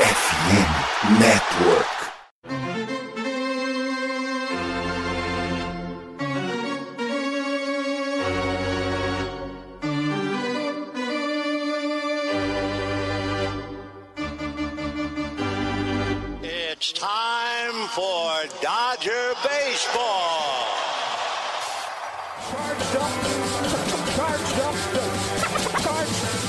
FM Network.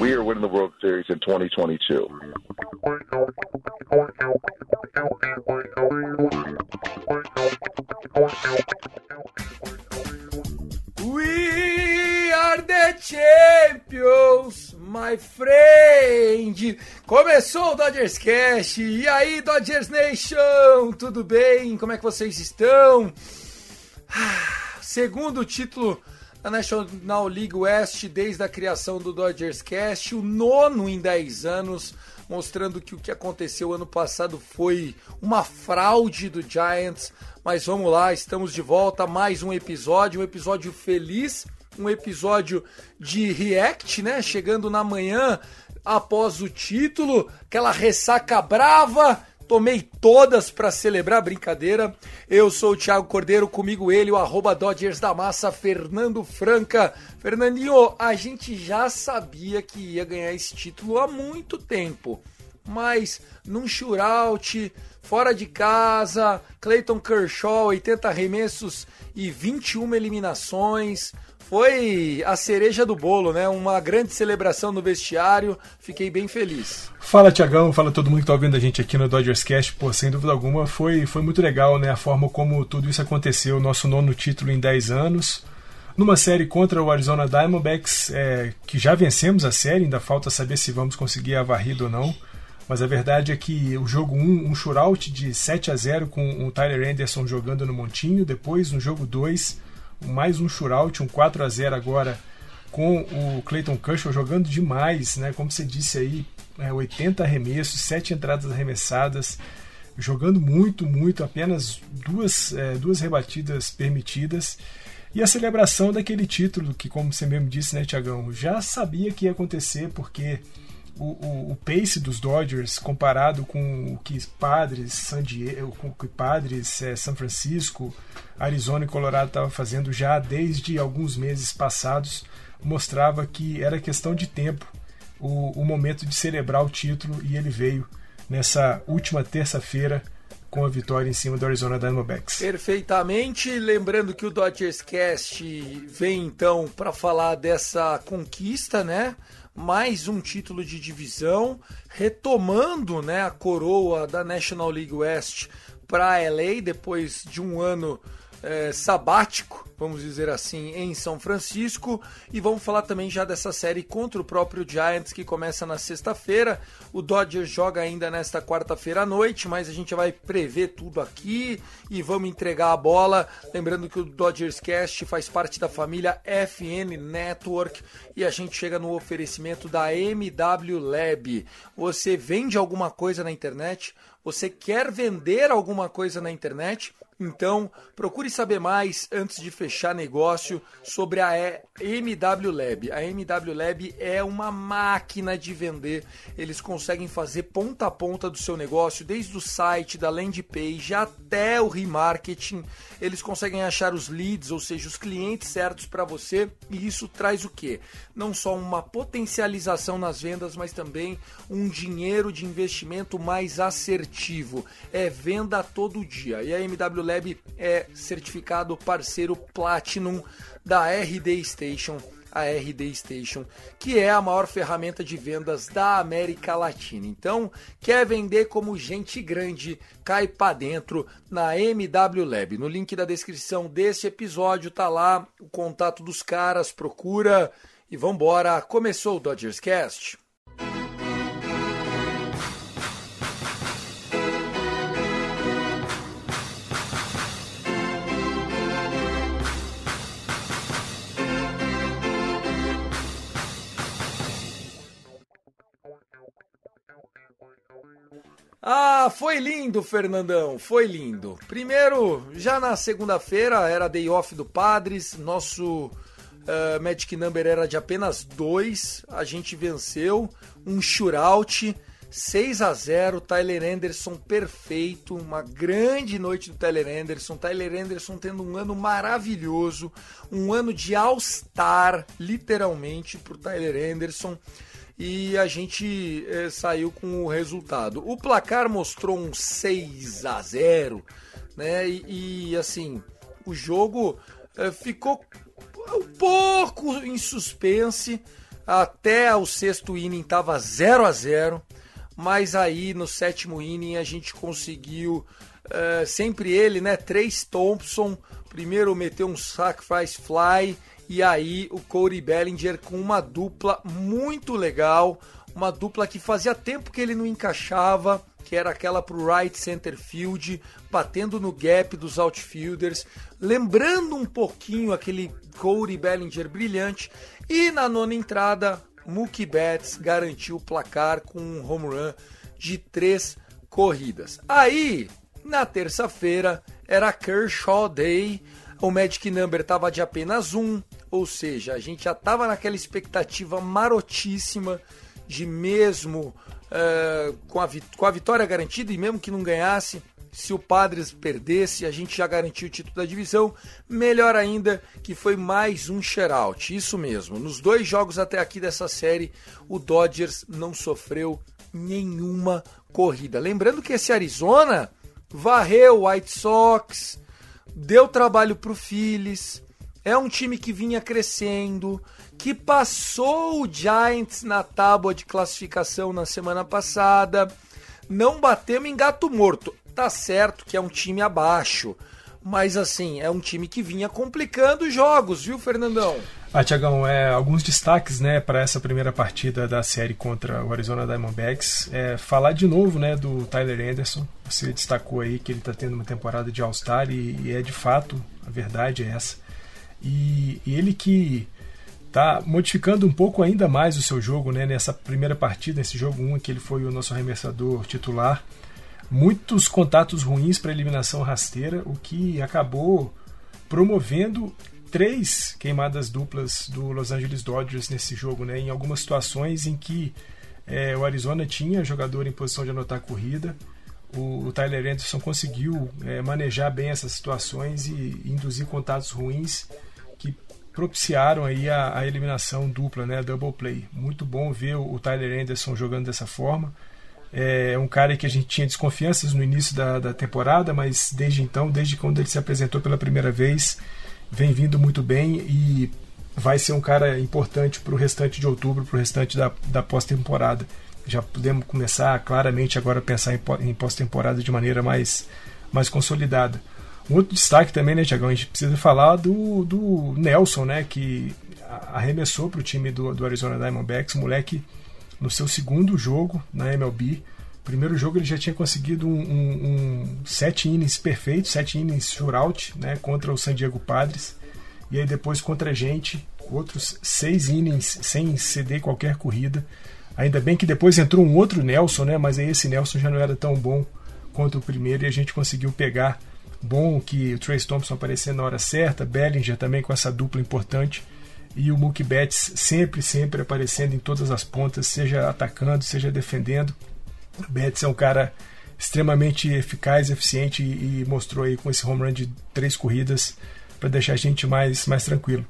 We are winning the World Series in 2022. We are the champions, my friend. Começou o Dodgers Cash. E aí, Dodgers Nation? Tudo bem? Como é que vocês estão? Ah, Segundo título da National League West desde a criação do Dodgers Cast, o nono em 10 anos, mostrando que o que aconteceu ano passado foi uma fraude do Giants. Mas vamos lá, estamos de volta, mais um episódio, um episódio feliz, um episódio de react, né? Chegando na manhã após o título, aquela ressaca brava. Tomei todas para celebrar a brincadeira. Eu sou o Thiago Cordeiro, comigo ele, o arroba Dodgers da Massa, Fernando Franca. Fernandinho, a gente já sabia que ia ganhar esse título há muito tempo. Mas num shootout, fora de casa, Clayton Kershaw, 80 arremessos e 21 eliminações. Foi a cereja do bolo, né? Uma grande celebração no vestiário. Fiquei bem feliz. Fala Tiagão, fala todo mundo que tá ouvindo a gente aqui no Dodgers Cast. Pô, sem dúvida alguma, foi, foi muito legal, né? A forma como tudo isso aconteceu, nosso nono título em 10 anos. Numa série contra o Arizona Diamondbacks, é, que já vencemos a série, ainda falta saber se vamos conseguir a varrida ou não. Mas a verdade é que o jogo 1, um shootout de 7 a 0 com o Tyler Anderson jogando no montinho. Depois, no jogo 2, mais um shootout, um 4 a 0 agora com o Clayton Kershaw jogando demais, né? Como você disse aí, é, 80 arremessos, 7 entradas arremessadas, jogando muito, muito, apenas duas, é, duas rebatidas permitidas. E a celebração daquele título, que, como você mesmo disse, né, Tiagão, já sabia que ia acontecer, porque o, o, o pace dos Dodgers comparado com o que Padres, San Diego, com o que Padres, é, Francisco, Arizona e Colorado estavam fazendo já desde alguns meses passados, mostrava que era questão de tempo o, o momento de celebrar o título e ele veio nessa última terça-feira com a vitória em cima do Arizona Diamondbacks. Perfeitamente. Lembrando que o Dodgers Cast vem então para falar dessa conquista, né? Mais um título de divisão, retomando, né, a coroa da National League West para LA depois de um ano é, sabático, vamos dizer assim, em São Francisco. E vamos falar também já dessa série contra o próprio Giants, que começa na sexta-feira. O Dodgers joga ainda nesta quarta-feira à noite, mas a gente vai prever tudo aqui e vamos entregar a bola. Lembrando que o Dodgers Cast faz parte da família FN Network e a gente chega no oferecimento da MW Lab. Você vende alguma coisa na internet? Você quer vender alguma coisa na internet? Então, procure saber mais antes de fechar negócio sobre a MW Lab. A MW Lab é uma máquina de vender. Eles conseguem fazer ponta a ponta do seu negócio, desde o site, da landing page até o remarketing. Eles conseguem achar os leads, ou seja, os clientes certos para você, e isso traz o quê? Não só uma potencialização nas vendas, mas também um dinheiro de investimento mais assertivo. É venda todo dia. E a MW Lab é certificado parceiro Platinum da RD Station, a RD Station, que é a maior ferramenta de vendas da América Latina. Então, quer vender como gente grande? Cai para dentro na MW Lab. No link da descrição desse episódio tá lá o contato dos caras, procura E vambora, começou o Dodgers Cast. Ah, foi lindo, Fernandão, foi lindo. Primeiro, já na segunda-feira era day off do Padres, nosso uh, Magic Number era de apenas dois, a gente venceu um shootout, 6 a 0 Tyler Anderson perfeito, uma grande noite do Tyler Anderson, Tyler Anderson tendo um ano maravilhoso, um ano de All-Star, literalmente, pro Tyler Anderson e a gente é, saiu com o resultado. O placar mostrou um 6 a 0, né? E, e assim, o jogo é, ficou um pouco em suspense. Até o sexto inning estava 0 a 0, mas aí no sétimo inning a gente conseguiu é, sempre ele, né? Três Thompson, primeiro meteu um sacrifice fly e aí o Corey Bellinger com uma dupla muito legal, uma dupla que fazia tempo que ele não encaixava, que era aquela pro right center field, batendo no gap dos outfielders, lembrando um pouquinho aquele Corey Bellinger brilhante. E na nona entrada, Mookie Betts garantiu o placar com um home run de três corridas. Aí, na terça-feira, era Kershaw Day, o Magic Number estava de apenas um, ou seja, a gente já estava naquela expectativa marotíssima de mesmo uh, com, a com a vitória garantida e mesmo que não ganhasse, se o Padres perdesse, a gente já garantiu o título da divisão. Melhor ainda que foi mais um shutout. Isso mesmo. Nos dois jogos até aqui dessa série, o Dodgers não sofreu nenhuma corrida. Lembrando que esse Arizona varreu o White Sox, deu trabalho para o Phillies, é um time que vinha crescendo, que passou o Giants na tábua de classificação na semana passada. Não batemos em gato morto. Tá certo que é um time abaixo, mas assim, é um time que vinha complicando os jogos, viu, Fernandão? Ah, Tiagão, é, alguns destaques né, para essa primeira partida da série contra o Arizona Diamondbacks. É, falar de novo né, do Tyler Anderson. Você destacou aí que ele está tendo uma temporada de All-Star e, e é de fato, a verdade é essa e, ele que está modificando um pouco ainda mais o seu jogo, né? Nessa primeira partida, nesse jogo 1, que ele foi o nosso arremessador titular. Muitos contatos ruins para eliminação rasteira, o que acabou promovendo três queimadas duplas do Los Angeles Dodgers nesse jogo, né? Em algumas situações em que é, o Arizona tinha jogador em posição de anotar corrida, o, o Tyler Anderson conseguiu é, manejar bem essas situações e induzir contatos ruins propiciaram aí a, a, eliminação dupla, né, double play. Muito bom ver o, Tyler Anderson jogando dessa forma. É um cara que a gente tinha desconfianças no início da, da temporada, mas desde então, desde quando ele se apresentou pela primeira vez, vem vindo muito bem e vai ser um cara importante para o restante de outubro, para o restante da, da pós-temporada. Já podemos começar claramente agora a pensar em pós-temporada de maneira mais, mais consolidada. Um outro destaque também, né, Tiagão? A gente precisa falar do, do Nelson, né? Que arremessou para o time do, do Arizona Diamondbacks, moleque no seu segundo jogo na MLB. Primeiro jogo ele já tinha conseguido um, um, um sete innings perfeitos, sete innings shootout, né, contra o San Diego Padres. E aí depois contra a gente, outros seis innings sem ceder qualquer corrida. Ainda bem que depois entrou um outro Nelson, né, mas aí esse Nelson já não era tão bom quanto o primeiro e a gente conseguiu pegar Bom que o Trace Thompson aparecendo na hora certa, Bellinger também com essa dupla importante e o Mookie Betts sempre, sempre aparecendo em todas as pontas, seja atacando, seja defendendo. O Betts é um cara extremamente eficaz, eficiente e, mostrou aí com esse home run de três corridas para deixar a gente mais, mais tranquilo.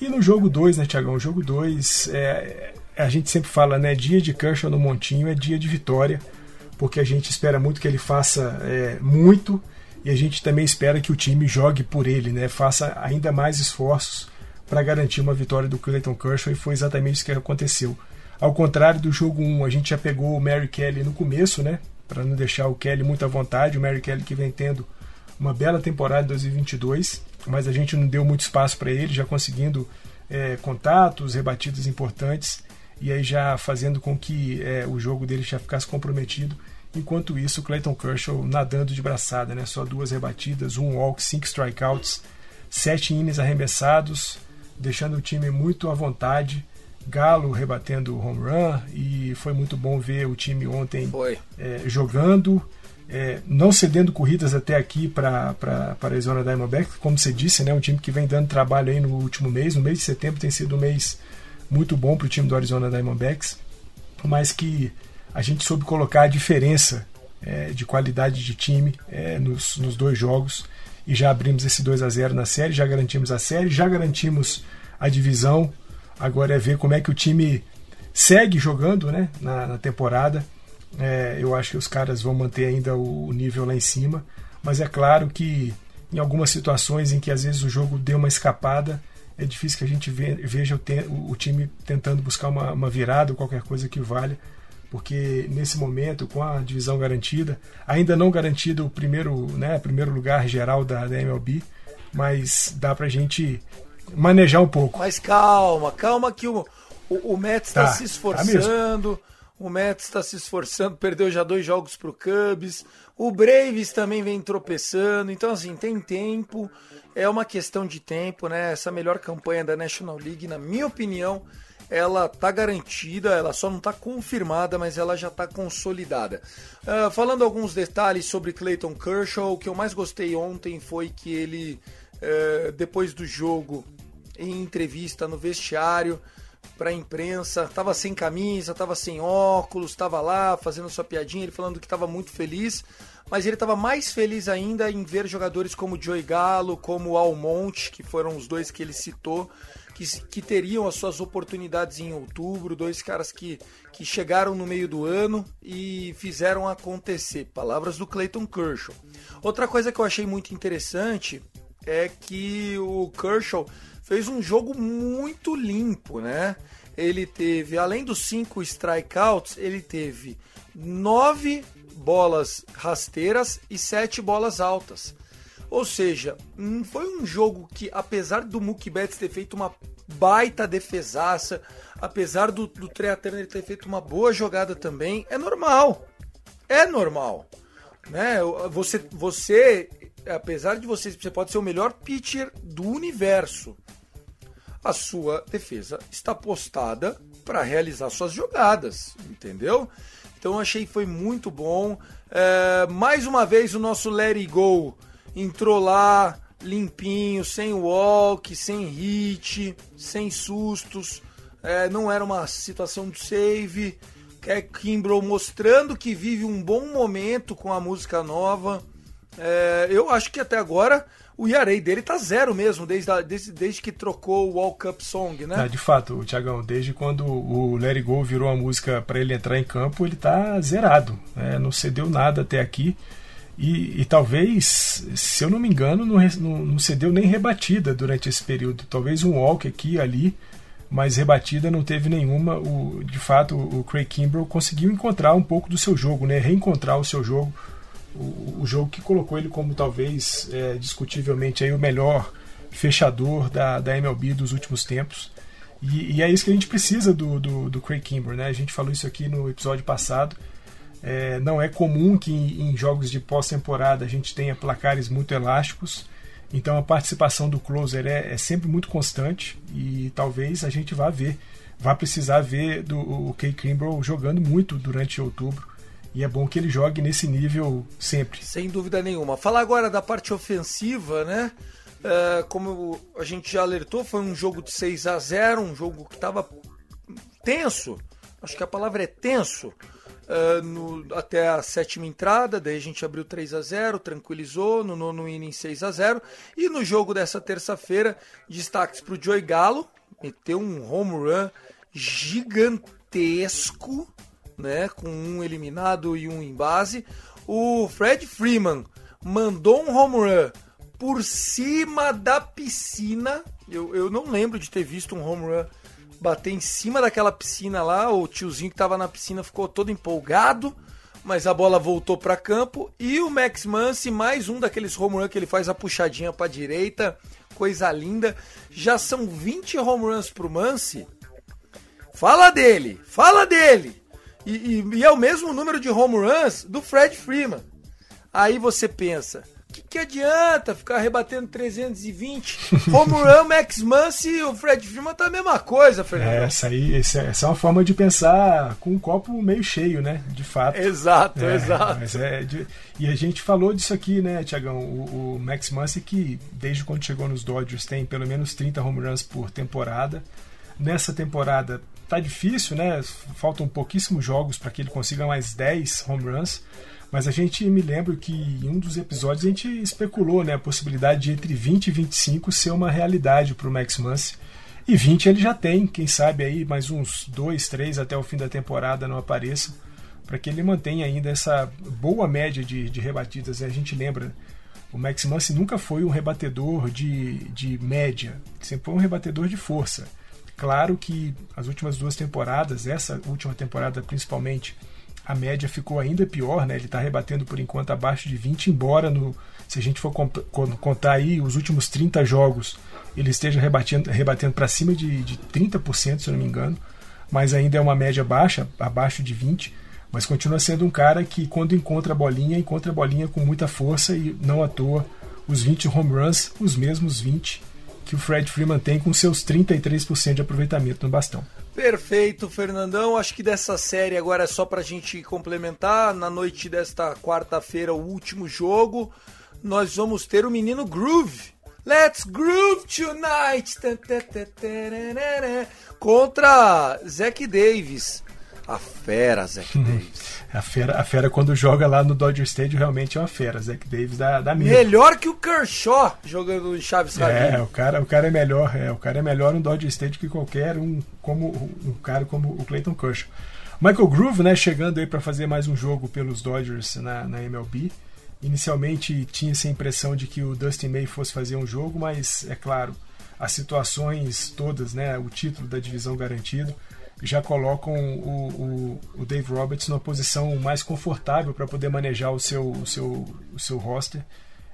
E no jogo 2, né, Tiagão? Jogo 2, é, a gente sempre fala, né? Dia de Kershaw no Montinho é dia de vitória, porque a gente espera muito que ele faça é, muito e a gente também espera que o time jogue por ele, né? faça ainda mais esforços para garantir uma vitória do Clayton Kershaw e foi exatamente isso que aconteceu. Ao contrário do jogo 1, a gente já pegou o Mary Kelly no começo, né? Para não deixar o Kelly muito à vontade, o Mary Kelly que vem tendo uma bela temporada em 2022, mas a gente não deu muito espaço para ele, já conseguindo é, contatos, rebatidas importantes, e aí já fazendo com que é, o jogo dele já ficasse comprometido. Enquanto isso, Clayton Kershaw nadando de braçada, né? Só duas rebatidas, um walk, cinco strikeouts, sete innings arremessados, deixando o time muito à vontade. Galo rebatendo o home run e foi muito bom ver o time ontem é, jogando, é, não cedendo corridas até aqui para a Arizona Diamondbacks, como você disse, né, um time que vem dando trabalho aí no último mês. No mês de setembro tem sido um mês muito bom para o time do Arizona Diamondbacks, mas que a gente soube colocar a diferença é, de qualidade de time é, nos, nos, dois jogos e já abrimos esse 2 a 0 na série, já garantimos a série, já garantimos a divisão. Agora é ver como é que o time segue jogando né, na, na temporada. É, eu acho que os caras vão manter ainda o nível lá em cima, mas é claro que em algumas situações em que às vezes o jogo deu uma escapada, é difícil que a gente veja o, time tentando buscar uma, uma virada ou qualquer coisa que valha, porque nesse momento, com a divisão garantida, ainda não garantido o primeiro, né, primeiro lugar geral da, da MLB, mas dá pra gente manejar um pouco. Mas calma, calma que o, o, o Mets está tá, se tá esforçando. Tá o Mets está se esforçando, perdeu já dois jogos para o Cubs. O Braves também vem tropeçando. Então, assim, tem tempo. É uma questão de tempo, né? Essa melhor campanha da National League, na minha opinião, ela tá garantida, ela só não tá confirmada, mas ela já tá consolidada. Uh, falando alguns detalhes sobre Clayton Kershaw, o que eu mais gostei ontem foi que ele, uh, depois do jogo, em entrevista no vestiário, para a imprensa, tava sem camisa, tava sem óculos, tava lá fazendo sua piadinha, ele falando que estava muito feliz, mas ele estava mais feliz ainda em ver jogadores como Joey Galo, como Almonte, que foram os dois que ele citou, que, que teriam as suas oportunidades em outubro, dois caras que, que chegaram no meio do ano e fizeram acontecer. Palavras do Clayton Kershaw. Outra coisa que eu achei muito interessante é que o Kershaw fez um jogo muito limpo, né? Ele teve, além dos cinco strikeouts, ele teve nove bolas rasteiras e sete bolas altas. Ou seja, hum, foi um jogo que, apesar do Mookie Betts ter feito uma baita defesaça, apesar do, do Trea Turner ter feito uma boa jogada também, é normal. É normal. Né? Você, você, apesar de você, você pode ser o melhor pitcher do universo a sua defesa está postada para realizar suas jogadas, entendeu? Então achei que foi muito bom. É, mais uma vez o nosso Let It Go entrou lá limpinho, sem walk, sem hit, sem sustos. É, não era uma situação de save. É Kimbrough mostrando que vive um bom momento com a música nova. É, eu acho que até agora o Yarei dele tá zero mesmo, desde, a, desde, desde que trocou o Walk Up Song, né? É, de fato, Tiagão, desde quando o It Go virou a música para ele entrar em campo, ele tá zerado. Né? Não cedeu nada até aqui. E, e, talvez, se eu não me engano, não, não, não, cedeu nem rebatida durante esse período. Talvez um walk aqui e ali, mas rebatida não teve nenhuma. O, de fato, o Craig Kimbrell conseguiu encontrar um pouco do seu jogo, né? reencontrar o seu jogo o, o jogo que colocou ele como talvez é, discutivelmente aí o melhor fechador da, da MLB dos últimos tempos. E, e, é isso que a gente precisa do, do, do Craig Kimber, né? A gente falou isso aqui no episódio passado. É, não é comum que em, jogos de pós-temporada a gente tenha placares muito elásticos. Então a participação do closer é, é, sempre muito constante e talvez a gente vá ver, vá precisar ver do, o Kay Kimbrell jogando muito durante outubro. E é bom que ele jogue nesse nível sempre. Sem dúvida nenhuma. Falar agora da parte ofensiva, né? É, como a gente já alertou, foi um jogo de 6 a 0 um jogo que estava tenso. Acho que a palavra é tenso. É, no, até a sétima entrada, daí a gente abriu 3 a 0 tranquilizou, no nono inning 6 a 0 E no jogo dessa terça-feira, destaques para o Joey Galo, meteu um home run gigantesco né, com um eliminado e um em base. O Fred Freeman mandou um home run por cima da piscina. Eu, eu não lembro de ter visto um home run bater em cima daquela piscina lá. O tiozinho que estava na piscina ficou todo empolgado. mas a bola voltou para campo e o Max Muncy, mais um daqueles home run que ele faz a puxadinha para direita, coisa linda. Já são 20 home runs pro Muncy. Fala dele, fala dele. E, e, e, é o mesmo número de home runs do Fred Freeman. Aí você pensa, que, que adianta ficar rebatendo 320? Home run, Max Muncy e o Fred Freeman tá a mesma coisa, Fernando. É, essa aí essa, essa, é uma forma de pensar com um copo meio cheio, né? De fato. Exato, é, exato. É de, e a gente falou disso aqui, né, Tiagão? O, o, Max Muncy que desde quando chegou nos Dodgers tem pelo menos 30 home runs por temporada. Nessa temporada tá difícil, né? Faltam pouquíssimos jogos para que ele consiga mais 10 home runs. Mas a gente me lembra que em um dos episódios a gente especulou né, a possibilidade de entre 20 e 25 ser uma realidade para o Max Muncy. E 20 ele já tem, quem sabe aí mais uns 2, 3 até o fim da temporada não apareçam, para que ele mantenha ainda essa boa média de, de rebatidas. A gente lembra, o Max Muncy nunca foi um rebatedor de, de média, sempre foi um rebatedor de força. Claro que as últimas duas temporadas, essa última temporada principalmente, a média ficou ainda pior, né? Ele está rebatendo por enquanto abaixo de 20, embora no, se a gente for contar aí os últimos 30 jogos, ele esteja rebatendo, rebatendo para cima de, de 30%, se eu não me engano, mas ainda é uma média baixa, abaixo de 20, mas continua sendo um cara que quando encontra a bolinha, encontra a bolinha com muita força e não à toa os 20 home runs, os mesmos 20 que o Fred Freeman tem com seus 33% de aproveitamento no bastão. Perfeito, Fernandão. Acho que dessa série agora é só pra gente complementar. Na noite desta quarta-feira, o último jogo, nós vamos ter o menino Groove. Let's Groove Tonight! Contra Zack Davis. A fera, Zack Davis. A fera, a fera, quando joga lá no Dodger Stadium, realmente é uma fera. Zack Davis da, da minha. Melhor que o Kershaw jogando em Chaves É, o cara, o cara é melhor. É, o cara é melhor no Dodger Stadium que qualquer um, como um cara como o Clayton Kershaw. Michael Groove, né, chegando aí para fazer mais um jogo pelos Dodgers na, na MLB. Inicialmente tinha essa impressão de que o Dustin May fosse fazer um jogo, mas é claro, as situações todas, né, o título da divisão garantido, já colocam o, o, o Dave Roberts numa posição mais confortável para poder manejar o seu, o, seu, o seu roster.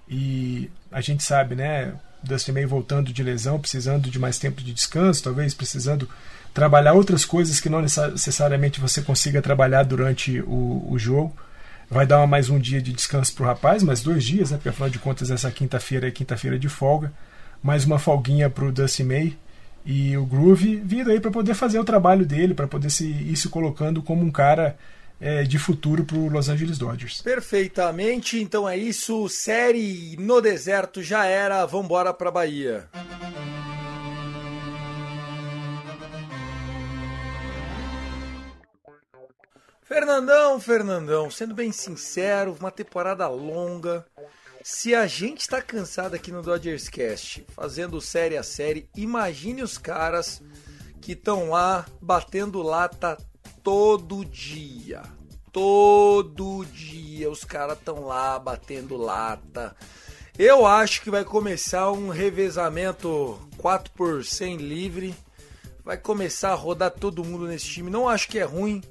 E a gente sabe, né? Dustin May voltando de lesão, precisando de mais tempo de descanso, talvez precisando trabalhar outras coisas que não necessariamente você consiga trabalhar durante o, o jogo. Vai dar mais um dia de descanso para o rapaz, mais dois dias, né? Porque afinal de contas essa quinta-feira é quinta-feira de folga. Mais uma folguinha para o Dustin May e o Groove vindo aí para poder fazer o trabalho dele, para poder se, ir se colocando como um cara é, de futuro para o Los Angeles Dodgers. Perfeitamente, então é isso. Série no deserto já era. Vambora para Bahia. Fernandão, Fernandão, sendo bem sincero, uma temporada longa. Se a gente está cansado aqui no Dodgers Cast, fazendo série a série, imagine os caras que estão lá batendo lata todo dia. Todo dia os caras estão lá batendo lata. Eu acho que vai começar um revezamento 4 por 100 livre. Vai começar a rodar todo mundo nesse time. Não acho que é ruim.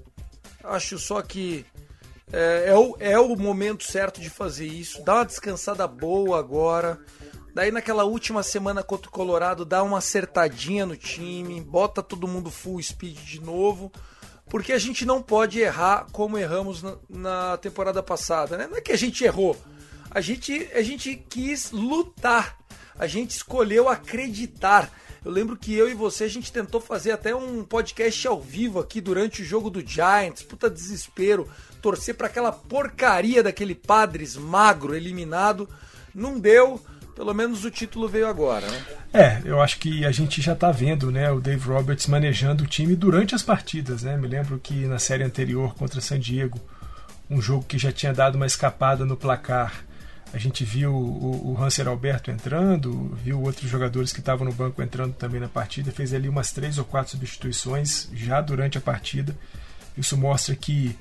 Acho só que é, é, o, é o momento certo de fazer isso. Dá uma descansada boa agora. Daí naquela última semana contra o Colorado, dá uma acertadinha no time, bota todo mundo full speed de novo. Porque a gente não pode errar como erramos na, na temporada passada, né? Não é que a gente errou. A gente, a gente quis lutar. A gente escolheu acreditar. Eu lembro que eu e você a gente tentou fazer até um podcast ao vivo aqui durante o jogo do Giants. Puta desespero torcer para aquela porcaria daquele Padres magro eliminado. Não deu, pelo menos o título veio agora, né? É, eu acho que a gente já está vendo, né, o Dave Roberts manejando o time durante as partidas, né? Me lembro que na série anterior contra San Diego, um jogo que já tinha dado uma escapada no placar, a gente viu o, o Hanser Alberto entrando, viu outros jogadores que estavam no banco entrando também na partida, fez ali umas três ou quatro substituições já durante a partida. Isso mostra que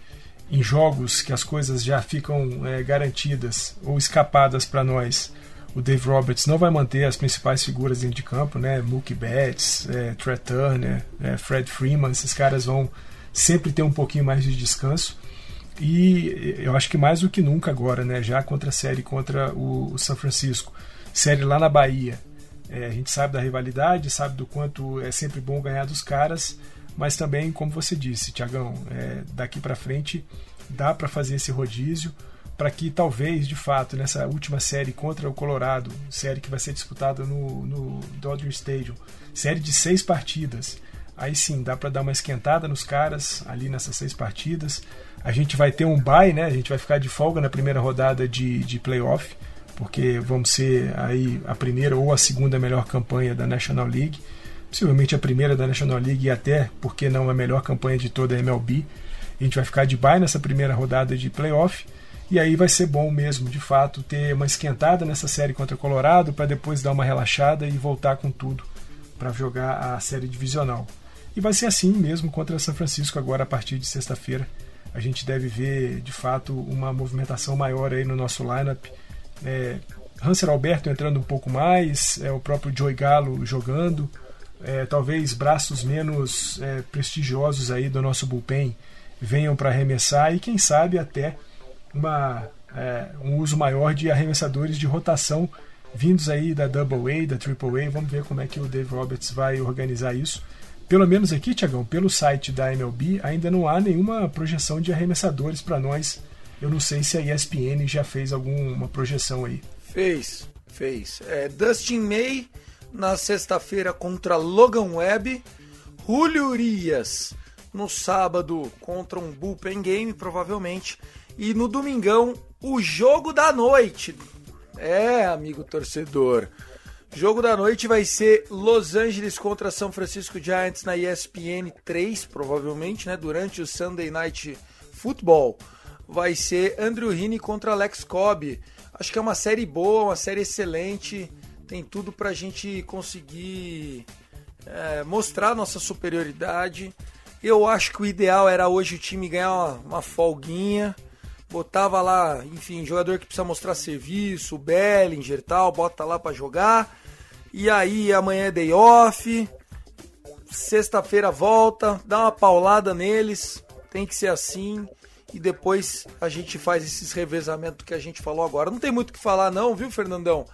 em jogos que as coisas já ficam é, garantidas ou escapadas para nós, o Dave Roberts não vai manter as principais figuras dentro de campo, né? Mookie Betts, é, Trey Turner, é, Fred Freeman, esses caras vão sempre ter um pouquinho mais de descanso. E eu acho que mais do que nunca agora, né? Já contra a série contra o, o São Francisco, série lá na Bahia. É, a gente sabe da rivalidade, sabe do quanto é sempre bom ganhar dos caras, mas também, como você disse, Tiagão, é, daqui para frente dá para fazer esse rodízio para que talvez, de fato, nessa última série contra o Colorado, série que vai ser disputada no, no Dodger Stadium, série de seis partidas, aí sim dá para dar uma esquentada nos caras ali nessas seis partidas. A gente vai ter um bye, né? A gente vai ficar de folga na primeira rodada de, de playoff, porque vamos ser aí a primeira ou a segunda melhor campanha da National League, possivelmente a primeira da National League e até, porque não a melhor campanha de toda a MLB. A gente vai ficar de bye nessa primeira rodada de playoff e aí vai ser bom mesmo, de fato, ter uma esquentada nessa série contra o Colorado para depois dar uma relaxada e voltar com tudo para jogar a série divisional. E vai ser assim mesmo contra São Francisco agora a partir de sexta-feira. A gente deve ver de fato uma movimentação maior aí no nosso lineup. É, Hanser Alberto entrando um pouco mais, é, o próprio Joey Galo jogando, é, talvez braços menos é, prestigiosos aí do nosso bullpen venham para arremessar e quem sabe até uma, é, um uso maior de arremessadores de rotação vindos aí da Double A, da Triple A. Vamos ver como é que o Dave Roberts vai organizar isso. Pelo menos aqui, Tiagão, pelo site da MLB, ainda não há nenhuma projeção de arremessadores para nós. Eu não sei se a ESPN já fez alguma projeção aí. Fez, fez. É, Dustin May na sexta-feira contra Logan Webb. Julio Urias no sábado contra um bullpen game, provavelmente. E no domingão, o jogo da noite. É, amigo torcedor. Jogo da noite vai ser Los Angeles contra São Francisco Giants na ESPN 3, provavelmente, né? Durante o Sunday Night Football. Vai ser Andrew Heaney contra Alex Cobb. Acho que é uma série boa, uma série excelente. Tem tudo pra gente conseguir é, mostrar nossa superioridade. Eu acho que o ideal era hoje o time ganhar uma, uma folguinha botava lá, enfim, jogador que precisa mostrar serviço, o Bellinger e tal, bota lá para jogar. E aí amanhã é day off, sexta-feira volta, dá uma paulada neles, tem que ser assim. E depois a gente faz esses revezamentos que a gente falou agora. Não tem muito o que falar, não, viu, Fernandão?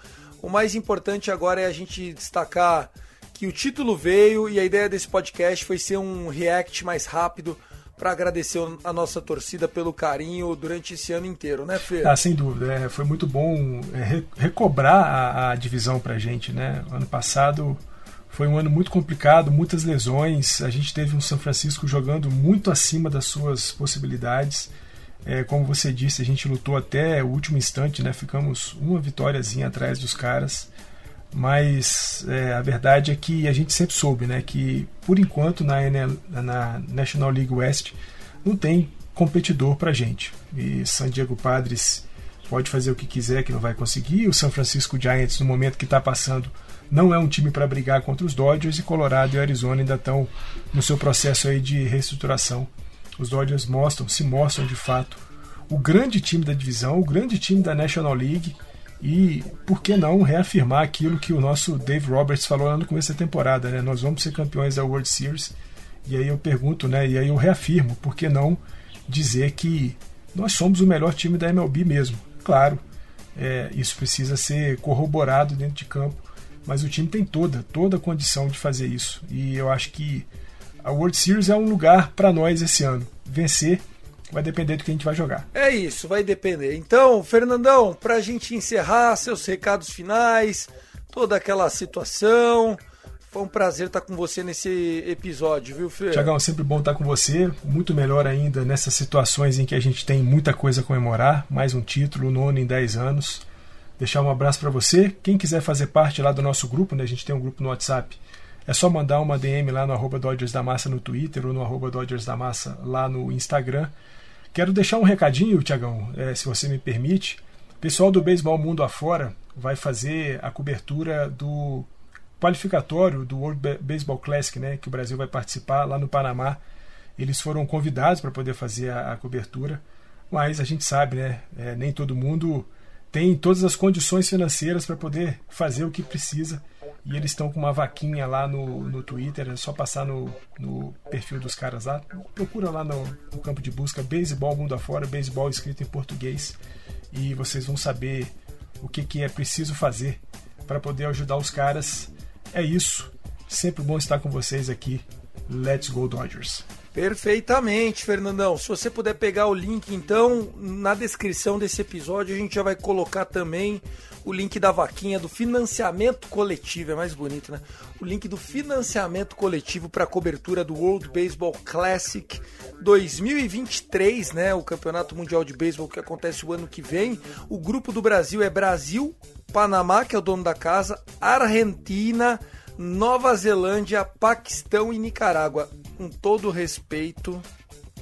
O mais importante agora é a gente destacar que o título veio e a ideia desse podcast foi ser um react mais rápido para agradecer a nossa torcida pelo carinho durante esse ano inteiro, né, Fê? Ah, sem dúvida. É, foi muito bom é, recobrar a, a divisão para a gente, né? Ano passado foi um ano muito complicado, muitas lesões. A gente teve um São Francisco jogando muito acima das suas possibilidades. É, como você disse, a gente lutou até o último instante, né? Ficamos uma vitóriazinha atrás dos caras mas é, a verdade é que a gente sempre soube né, que, por enquanto, na, NL, na National League West não tem competidor para gente. E San Diego Padres pode fazer o que quiser, que não vai conseguir. O San Francisco Giants, no momento que está passando, não é um time para brigar contra os Dodgers. E Colorado e Arizona ainda estão no seu processo aí de reestruturação. Os Dodgers mostram, se mostram de fato, o grande time da divisão, o grande time da National League e por que não reafirmar aquilo que o nosso Dave Roberts falou lá no começo da temporada, né? Nós vamos ser campeões da World Series. E aí eu pergunto, né? E aí eu reafirmo, por que não dizer que nós somos o melhor time da MLB mesmo? Claro, é, isso precisa ser corroborado dentro de campo, mas o time tem toda, toda a condição de fazer isso. E eu acho que a World Series é um lugar para nós esse ano. Vencer Vai depender do que a gente vai jogar. É isso, vai depender. Então, Fernandão, para a gente encerrar, seus recados finais, toda aquela situação. Foi um prazer estar com você nesse episódio, viu, Fê? Tiagão, sempre bom estar com você. Muito melhor ainda nessas situações em que a gente tem muita coisa a comemorar. Mais um título, nono em 10 anos. Deixar um abraço para você. Quem quiser fazer parte lá do nosso grupo, né? A gente tem um grupo no WhatsApp. É só mandar uma DM lá no arroba Dodgers da Massa no Twitter ou no arroba Dodgers da Massa lá no Instagram. Quero deixar um recadinho, Tiagão, é, se você me permite. O pessoal do Beisebol Mundo Afora vai fazer a cobertura do qualificatório do World Baseball Classic, né, que o Brasil vai participar lá no Panamá. Eles foram convidados para poder fazer a, a, cobertura, mas a gente sabe, né, é, nem todo mundo tem todas as condições financeiras para poder fazer o que precisa. E eles estão com uma vaquinha lá no, no Twitter, é só passar no, no perfil dos caras lá. Procura lá no, no campo de busca Beisebol Mundo Afora, beisebol escrito em português. E vocês vão saber o que, que é preciso fazer para poder ajudar os caras. É isso. Sempre bom estar com vocês aqui. Let's go Dodgers! Perfeitamente, Fernandão. Se você puder pegar o link, então, na descrição desse episódio, a gente já vai colocar também o link da vaquinha do financiamento coletivo, é mais bonito, né? O link do financiamento coletivo para a cobertura do World Baseball Classic 2023, né? O Campeonato Mundial de Beisebol que acontece o ano que vem. O grupo do Brasil é Brasil, Panamá, que é o dono da casa, Argentina, Nova Zelândia, Paquistão e Nicarágua. Com todo respeito,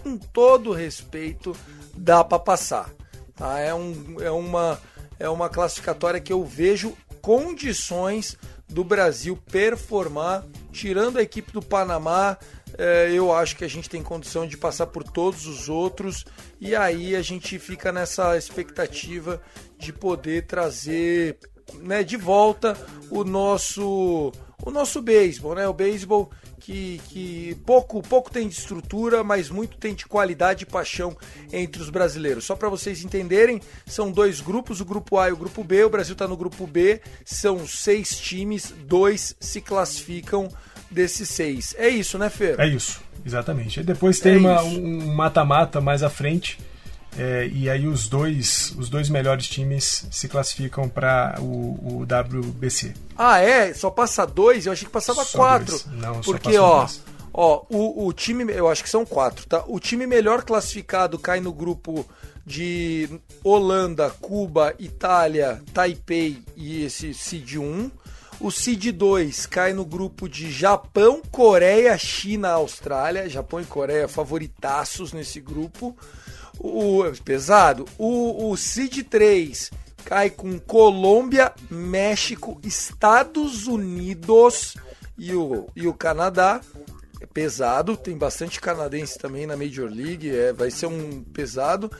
com todo respeito, dá para passar. Tá? É, um, é, uma, é uma classificatória que eu vejo condições do Brasil performar, tirando a equipe do Panamá. É, eu acho que a gente tem condição de passar por todos os outros e aí a gente fica nessa expectativa de poder trazer né, de volta o nosso o nosso beisebol, né? O beisebol que, que pouco, pouco tem de estrutura, mas muito tem de qualidade e paixão entre os brasileiros. Só para vocês entenderem, são dois grupos, o grupo A e o grupo B. O Brasil está no grupo B, são seis times, dois se classificam desses seis. É isso, né, Fer? É isso, exatamente. E depois tem é uma, um mata-mata mais à frente é, e aí os dois, os dois melhores times se classificam para o, o, WBC. Ah, é? Só passa dois? Eu achei que passava só quatro. Dois. Não, Porque, ó, dois. ó o, o time, eu acho que são quatro, tá? O time melhor classificado cai no grupo de Holanda, Cuba, Itália, Taipei e esse Seed 1. O Seed 2 cai no grupo de Japão, Coreia, China, Austrália. Japão e Coreia favoritaços nesse grupo. O, pesado. O, o Cid 3 cai com Colômbia, México, Estados Unidos e o, e o Canadá. É pesado, tem bastante canadense também na Major League, é, vai ser um pesado.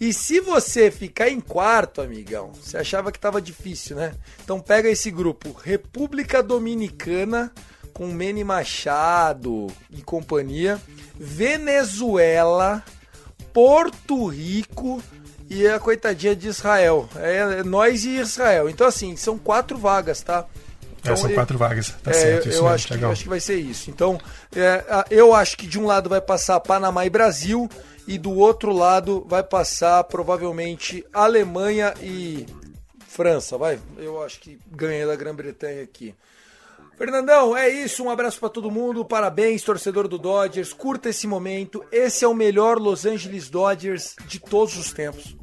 E se você ficar em quarto, amigão, você achava que estava difícil, né? Então pega esse grupo: República Dominicana com Mene Machado e companhia, Venezuela, Porto Rico e a coitadinha de Israel. É, é nós e Israel. Então, assim, são quatro vagas, tá? É, então, é, são quatro vagas, tá é, certo. eu acho que, acho que vai ser isso. Então, é, eu acho que de um lado vai passar Panamá e Brasil, e do outro lado vai passar provavelmente Alemanha e França. Vai, eu acho que ganha da Grã-Bretanha aqui. Fernandão, é isso. Um abraço para todo mundo. Parabéns, torcedor do Dodgers. Curta esse momento. Esse é o melhor Los Angeles Dodgers de todos os tempos.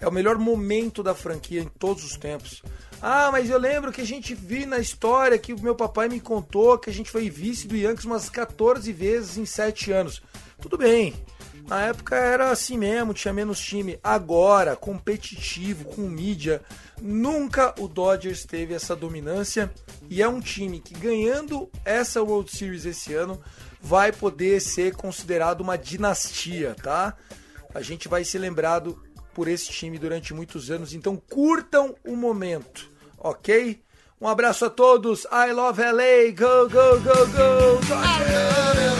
É o melhor momento da franquia em todos os tempos. Ah, mas eu lembro que a gente viu na história que o meu papai me contou que a gente foi vice do Yankees umas 14 vezes em 7 anos. Tudo bem. Na época era assim mesmo, tinha menos time. Agora, competitivo, com mídia, nunca o Dodgers teve essa dominância e é um time que ganhando essa World Series esse ano vai poder ser considerado uma dinastia, tá? A gente vai ser lembrado por esse time durante muitos anos, então curtam o momento, ok? Um abraço a todos. I love LA. Go, go, go, go. Dodgers!